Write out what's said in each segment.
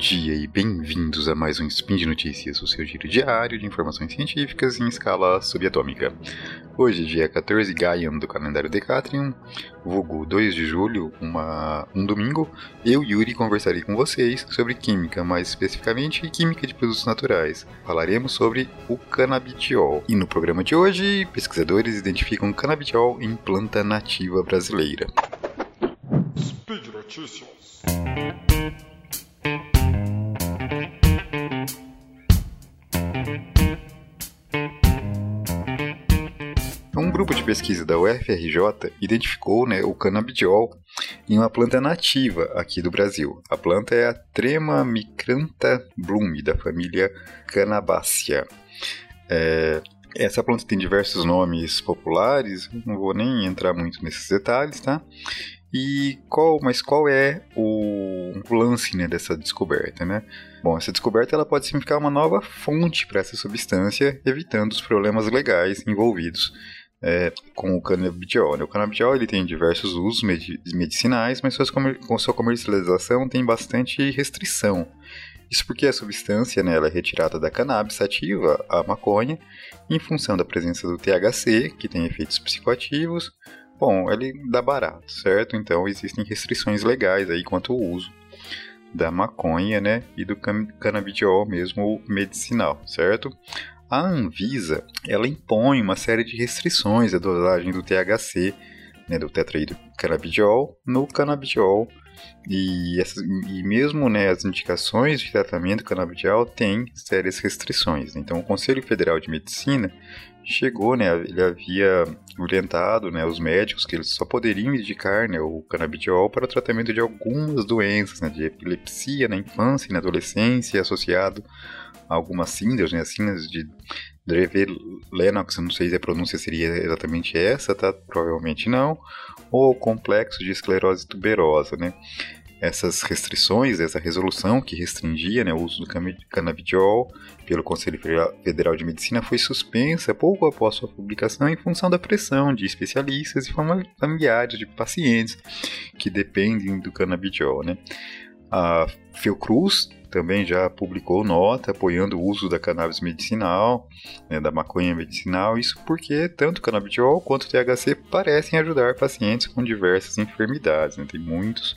dia e bem-vindos a mais um Spin de Notícias, o seu giro diário de informações científicas em escala subatômica. Hoje, dia 14 Gaian do calendário Decatrium, vulgo 2 de julho, uma, um domingo, eu, Yuri, conversarei com vocês sobre química, mais especificamente química de produtos naturais. Falaremos sobre o canabidiol. E no programa de hoje, pesquisadores identificam canabidiol em planta nativa brasileira. Speed Notícias. Um grupo de pesquisa da UFRJ identificou né, o canabidiol em uma planta nativa aqui do Brasil. A planta é a Trema micrantha blumi, da família Cannabacea. É, essa planta tem diversos nomes populares, não vou nem entrar muito nesses detalhes, tá? E qual, mas qual é o lance né, dessa descoberta, né? Bom, essa descoberta ela pode significar uma nova fonte para essa substância, evitando os problemas legais envolvidos é, com o canabidiol. Né? O canabidiol ele tem diversos usos medicinais, mas comer sua comercialização tem bastante restrição. Isso porque a substância né, ela é retirada da cannabis sativa, a maconha, em função da presença do THC, que tem efeitos psicoativos. Bom, ele dá barato, certo? Então existem restrições legais aí quanto ao uso da maconha, né, e do canabidiol mesmo medicinal, certo? A Anvisa, ela impõe uma série de restrições à dosagem do THC, né, do tetrahidrocannabinol, no canabidiol, e, essas, e mesmo né, as indicações de tratamento canabidiol têm sérias restrições. Então, o Conselho Federal de Medicina chegou, né, ele havia orientado né, os médicos que eles só poderiam indicar né, o canabidiol para o tratamento de algumas doenças, né, de epilepsia na infância e na adolescência, associado algumas síndromes, né, síndromes de Dravet Lennox, não sei se a pronúncia seria exatamente essa, tá? Provavelmente não. Ou complexo de esclerose tuberosa, né? essas restrições, essa resolução que restringia né, o uso do canabidiol pelo Conselho Federal de Medicina foi suspensa pouco após sua publicação em função da pressão de especialistas e familiares de pacientes que dependem do canabidiol. Né? A Fiocruz também já publicou nota apoiando o uso da cannabis medicinal, né, da maconha medicinal, isso porque tanto o canabidiol quanto o THC parecem ajudar pacientes com diversas enfermidades. Né? Tem muitos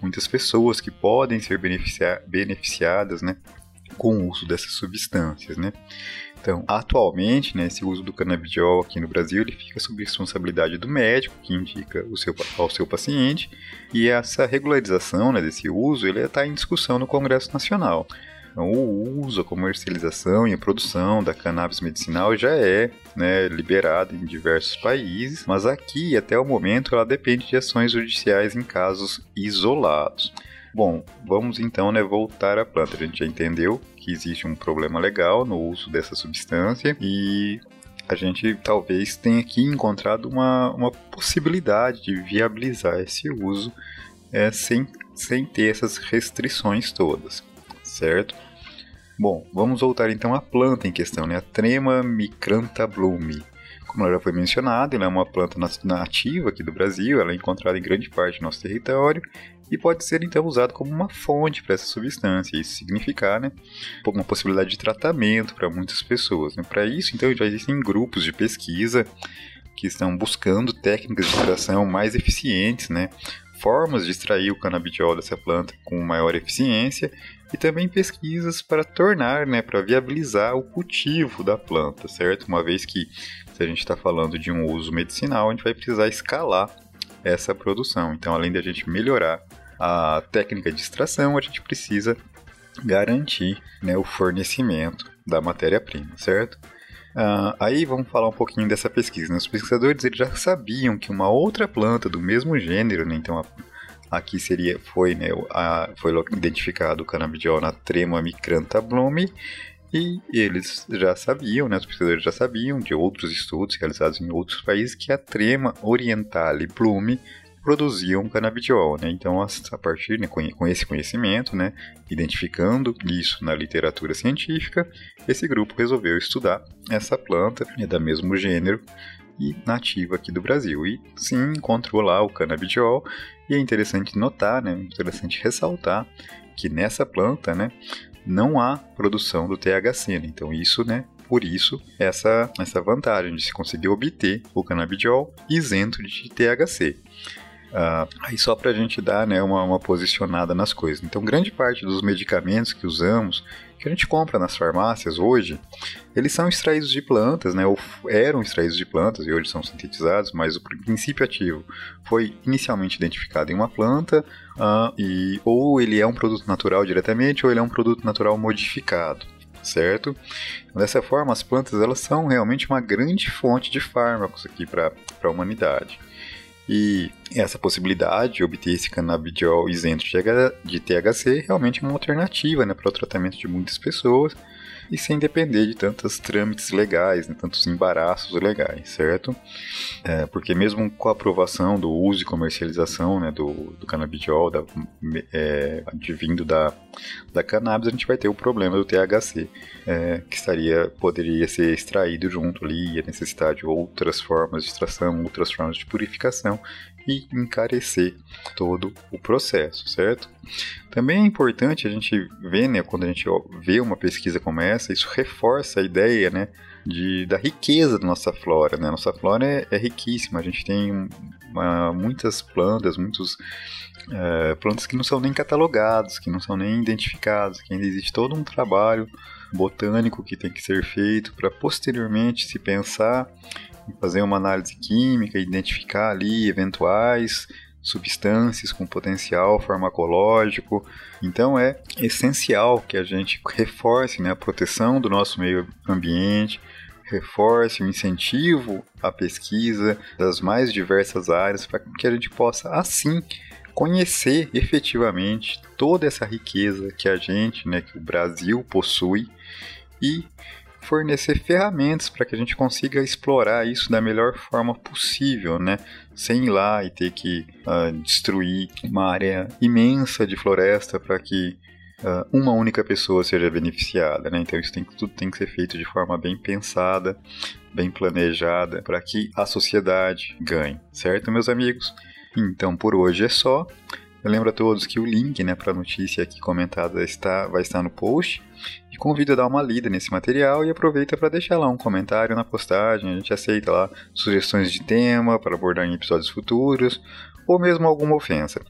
muitas pessoas que podem ser beneficia beneficiadas né, com o uso dessas substâncias. Né? Então, atualmente, né, esse uso do canabidiol aqui no Brasil ele fica sob responsabilidade do médico que indica o seu, ao seu paciente e essa regularização né, desse uso ele está em discussão no Congresso Nacional. Então, o uso, a comercialização e a produção da cannabis medicinal já é né, liberada em diversos países, mas aqui, até o momento, ela depende de ações judiciais em casos isolados. Bom, vamos então né, voltar à planta. A gente já entendeu que existe um problema legal no uso dessa substância e a gente talvez tenha aqui encontrado uma, uma possibilidade de viabilizar esse uso é, sem, sem ter essas restrições todas, certo? Bom, vamos voltar então à planta em questão, né? a Trema micrantha blumi. Como ela já foi mencionada, ela é uma planta nativa aqui do Brasil, ela é encontrada em grande parte do nosso território e pode ser então usada como uma fonte para essa substância. Isso significar, né, uma possibilidade de tratamento para muitas pessoas. Né? Para isso, então, já existem grupos de pesquisa que estão buscando técnicas de extração mais eficientes, né, formas de extrair o canabidiol dessa planta com maior eficiência e também pesquisas para tornar, né, para viabilizar o cultivo da planta, certo? Uma vez que se a gente está falando de um uso medicinal, a gente vai precisar escalar essa produção. Então, além de a gente melhorar a técnica de extração, a gente precisa garantir né, o fornecimento da matéria-prima, certo? Uh, aí vamos falar um pouquinho dessa pesquisa. Né? Os pesquisadores eles já sabiam que uma outra planta do mesmo gênero, né? então a Aqui seria, foi, né, a, foi identificado o canabidiol na Trema micrantha blumi e eles já sabiam, né, os pesquisadores já sabiam de outros estudos realizados em outros países que a Trema orientale blumi produziam canabidiol, né? Então, a partir né, com esse conhecimento, né, identificando isso na literatura científica, esse grupo resolveu estudar essa planta é da mesmo gênero e nativa aqui do Brasil. E sim, encontrou lá o canabidiol, e é interessante notar, né, interessante ressaltar, que nessa planta, né, não há produção do THC. Né? Então isso, né, por isso essa, essa vantagem de se conseguir obter o canabidiol isento de THC. Uh, aí só para a gente dar né, uma, uma, posicionada nas coisas. Então, grande parte dos medicamentos que usamos, que a gente compra nas farmácias hoje, eles são extraídos de plantas, né, ou eram extraídos de plantas e hoje são sintetizados, mas o princípio ativo foi inicialmente identificado em uma planta, uh, e, ou ele é um produto natural diretamente, ou ele é um produto natural modificado certo? Dessa forma, as plantas elas são realmente uma grande fonte de fármacos aqui para a humanidade. E essa possibilidade de obter esse canabidiol isento de THC realmente é uma alternativa né, para o tratamento de muitas pessoas e sem depender de tantos trâmites legais, né, tantos embaraços legais, certo? É, porque mesmo com a aprovação do uso e comercialização né, do, do canabidiol, da, é, advindo da, da cannabis, a gente vai ter o problema do THC, é, que estaria, poderia ser extraído junto ali, a necessidade de outras formas de extração, outras formas de purificação, e encarecer todo o processo, certo? Também é importante a gente ver, né, quando a gente vê uma pesquisa como essa, isso reforça a ideia, né, de, da riqueza da nossa flora, né? Nossa flora é, é riquíssima, a gente tem muitas plantas, muitos é, plantas que não são nem catalogados, que não são nem identificados, que ainda existe todo um trabalho botânico que tem que ser feito para posteriormente se pensar fazer uma análise química, identificar ali eventuais substâncias com potencial farmacológico. Então é essencial que a gente reforce né, a proteção do nosso meio ambiente, reforce o incentivo à pesquisa das mais diversas áreas para que a gente possa assim conhecer efetivamente toda essa riqueza que a gente, né, que o Brasil possui e fornecer ferramentas para que a gente consiga explorar isso da melhor forma possível, né? Sem ir lá e ter que uh, destruir uma área imensa de floresta para que uh, uma única pessoa seja beneficiada, né? Então isso tem, tudo tem que ser feito de forma bem pensada, bem planejada, para que a sociedade ganhe, certo, meus amigos? Então por hoje é só. Eu lembro a todos que o link né, para a notícia aqui comentada está, vai estar no post. E convido a dar uma lida nesse material e aproveita para deixar lá um comentário na postagem. A gente aceita lá sugestões de tema para abordar em episódios futuros ou mesmo alguma ofensa.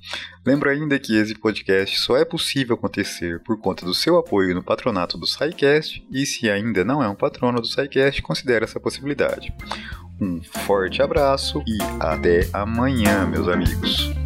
Lembro ainda que esse podcast só é possível acontecer por conta do seu apoio no patronato do SciCast e se ainda não é um patrono do SciCast, considere essa possibilidade. Um forte abraço e até amanhã, meus amigos.